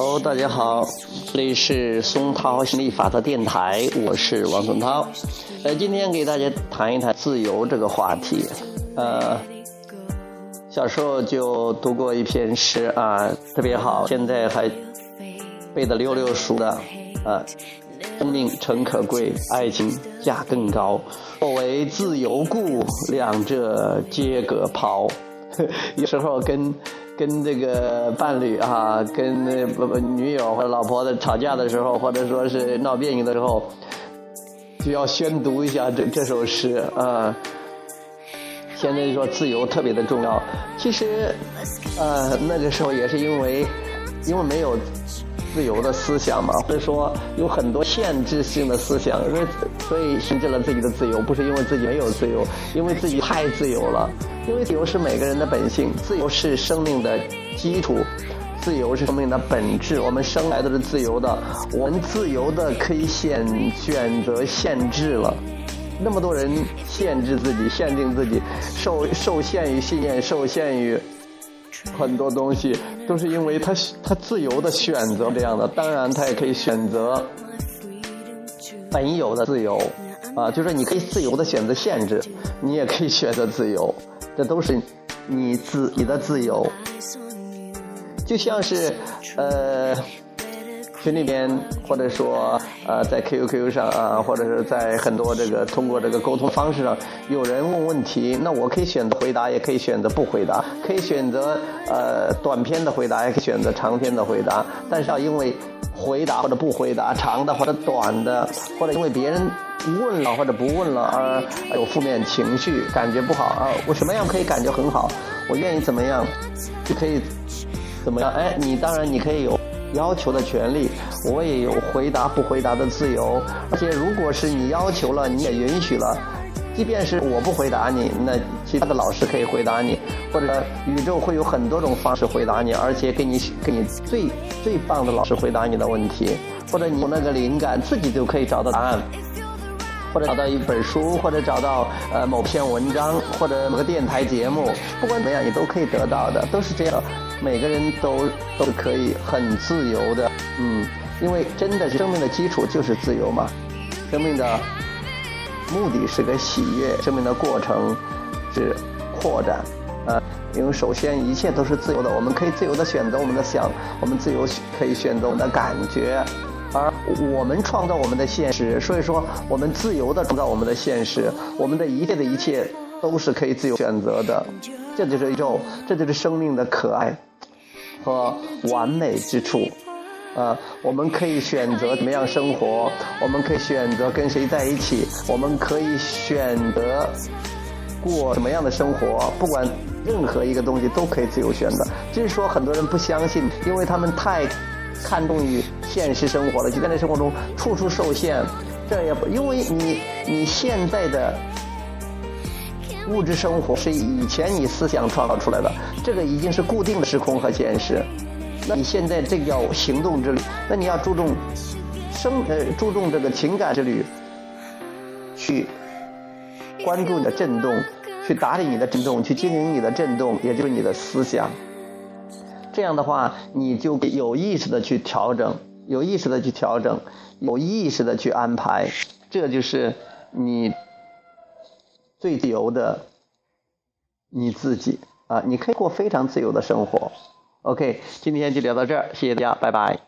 Hello，大家好，这里是松涛心理法则电台，我是王松涛。呃，今天给大家谈一谈自由这个话题。呃，小时候就读过一篇诗啊，特别好，现在还背得溜溜熟的啊。生命诚可贵，爱情价更高。若为自由故，两者皆可抛。有时候跟。跟这个伴侣啊，跟不不女友或者老婆的吵架的时候，或者说是闹别扭的时候，就要宣读一下这这首诗啊。现在说自由特别的重要，其实，呃，那个时候也是因为，因为没有。自由的思想嘛，或者说有很多限制性的思想，因为所以限制了自己的自由，不是因为自己没有自由，因为自己太自由了。因为自由是每个人的本性，自由是生命的基础，自由是生命的本质。我们生来都是自由的，我们自由的可以选选择限制了。那么多人限制自己，限定自己，受受限于信念，受限于。很多东西都是因为他他自由的选择这样的，当然他也可以选择本有的自由，啊，就是你可以自由的选择限制，你也可以选择自由，这都是你自你的自由，就像是呃。群里边，或者说，呃，在 QQ 上啊，或者是在很多这个通过这个沟通方式上，有人问问题，那我可以选择回答，也可以选择不回答，可以选择呃短篇的回答，也可以选择长篇的回答。但是要因为回答或者不回答，长的或者短的，或者因为别人问了或者不问了而有负面情绪，感觉不好啊，我什么样可以感觉很好？我愿意怎么样就可以怎么样？哎，你当然你可以有。要求的权利，我也有回答不回答的自由。而且，如果是你要求了，你也允许了，即便是我不回答你，那其他的老师可以回答你，或者宇宙会有很多种方式回答你，而且给你给你最最棒的老师回答你的问题，或者你有那个灵感，自己就可以找到答案，或者找到一本书，或者找到呃某篇文章，或者某个电台节目，不管怎么样，你都可以得到的，都是这样。每个人都都可以很自由的，嗯，因为真的是生命的基础就是自由嘛，生命的目的是个喜悦，生命的过程是扩展，呃，因为首先一切都是自由的，我们可以自由的选择我们的想，我们自由可以选择我们的感觉，而我们创造我们的现实，所以说我们自由的创造我们的现实，我们的一切的一切都是可以自由选择的，这就是宇宙，这就是生命的可爱。和完美之处，啊，我们可以选择怎么样生活，我们可以选择跟谁在一起，我们可以选择过什么样的生活，不管任何一个东西都可以自由选择。就是说，很多人不相信，因为他们太看重于现实生活了，就在那生活中处处受限。这也不因为你你现在的。物质生活是以前你思想创造出来的，这个已经是固定的时空和现实。那你现在这叫行动之旅，那你要注重生呃注重这个情感之旅，去关注你的震动，去打理你的震动，去经营你的震动，也就是你的思想。这样的话，你就有意识的去调整，有意识的去调整，有意识的去安排，这就是你。最自由的你自己啊，你可以过非常自由的生活。OK，今天就聊到这儿，谢谢大家，拜拜。